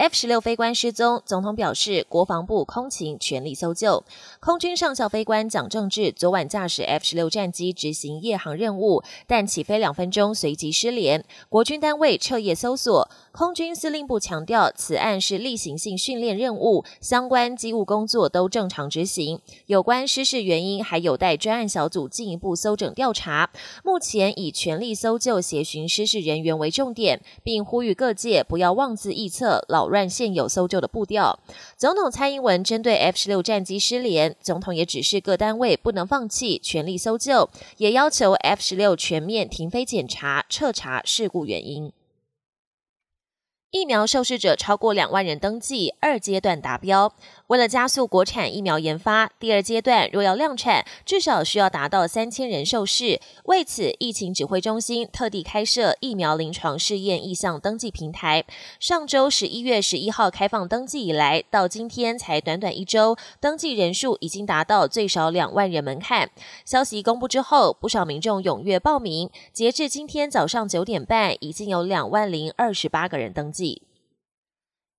F 十六飞官失踪，总统表示国防部空勤全力搜救。空军上校飞官蒋正志昨晚驾驶 F 十六战机执行夜航任务，但起飞两分钟随即失联，国军单位彻夜搜索。空军司令部强调，此案是例行性训练任务，相关机务工作都正常执行。有关失事原因还有待专案小组进一步搜证调查。目前以全力搜救、协寻失事人员为重点，并呼吁各界不要妄自臆测、老乱现有搜救的步调。总统蔡英文针对 F 十六战机失联，总统也指示各单位不能放弃，全力搜救，也要求 F 十六全面停飞检查、彻查事故原因。疫苗受试者超过两万人登记，二阶段达标。为了加速国产疫苗研发，第二阶段若要量产，至少需要达到三千人受试。为此，疫情指挥中心特地开设疫苗临床试验意向登记平台。上周十一月十一号开放登记以来，到今天才短短一周，登记人数已经达到最少两万人门槛。消息公布之后，不少民众踊跃报名。截至今天早上九点半，已经有两万零二十八个人登记。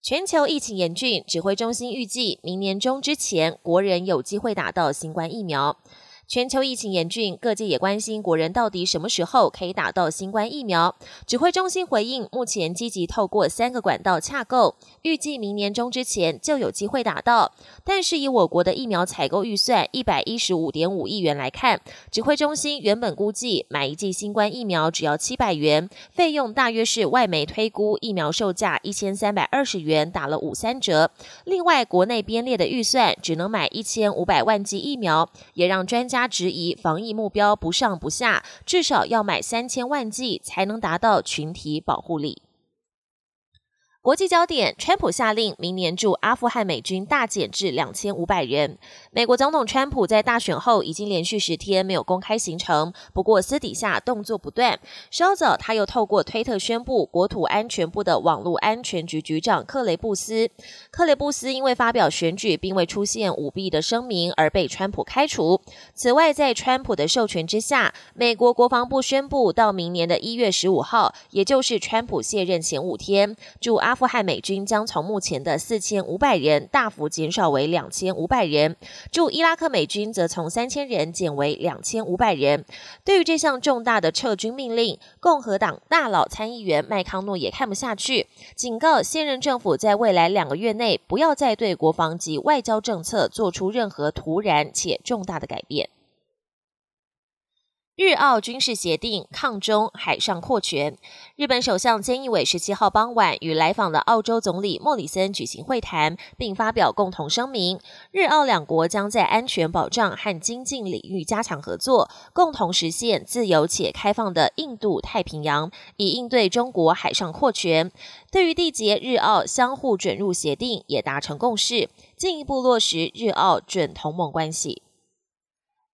全球疫情严峻，指挥中心预计明年中之前，国人有机会打到新冠疫苗。全球疫情严峻，各界也关心国人到底什么时候可以打到新冠疫苗。指挥中心回应，目前积极透过三个管道洽购，预计明年中之前就有机会打到。但是以我国的疫苗采购预算一百一十五点五亿元来看，指挥中心原本估计买一剂新冠疫苗只要七百元，费用大约是外媒推估疫苗售价一千三百二十元，打了五三折。另外，国内编列的预算只能买一千五百万剂疫苗，也让专家。他质疑防疫目标不上不下，至少要买三千万剂才能达到群体保护力。国际焦点：川普下令明年驻阿富汗美军大减至两千五百人。美国总统川普在大选后已经连续十天没有公开行程，不过私底下动作不断。稍早，他又透过推特宣布，国土安全部的网络安全局局长克雷布斯，克雷布斯因为发表选举并未出现舞弊的声明而被川普开除。此外，在川普的授权之下，美国国防部宣布，到明年的一月十五号，也就是川普卸任前五天，驻阿。阿富汗美军将从目前的四千五百人大幅减少为两千五百人，驻伊拉克美军则从三千人减为两千五百人。对于这项重大的撤军命令，共和党大佬参议员麦康诺也看不下去，警告现任政府在未来两个月内不要再对国防及外交政策做出任何突然且重大的改变。日澳军事协定抗中海上扩权。日本首相菅义伟十七号傍晚与来访的澳洲总理莫里森举行会谈，并发表共同声明。日澳两国将在安全保障和经济领域加强合作，共同实现自由且开放的印度太平洋，以应对中国海上扩权。对于缔结日澳相互准入协定，也达成共识，进一步落实日澳准同盟关系。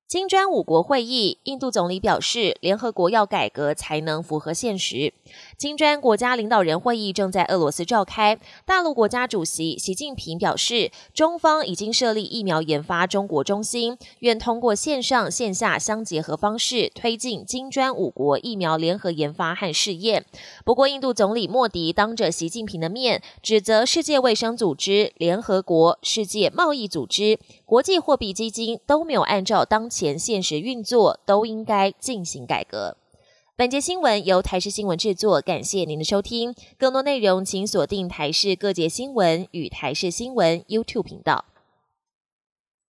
金砖五国会议，印度总理表示，联合国要改革才能符合现实。金砖国家领导人会议正在俄罗斯召开，大陆国家主席习近平表示，中方已经设立疫苗研发中国中心，愿通过线上线下相结合方式，推进金砖五国疫苗联合研发和试验。不过，印度总理莫迪当着习近平的面，指责世界卫生组织、联合国、世界贸易组织、国际货币基金都没有按照当。前现实运作都应该进行改革。本节新闻由台视新闻制作，感谢您的收听。更多内容请锁定台视各界新闻与台视新闻 YouTube 频道。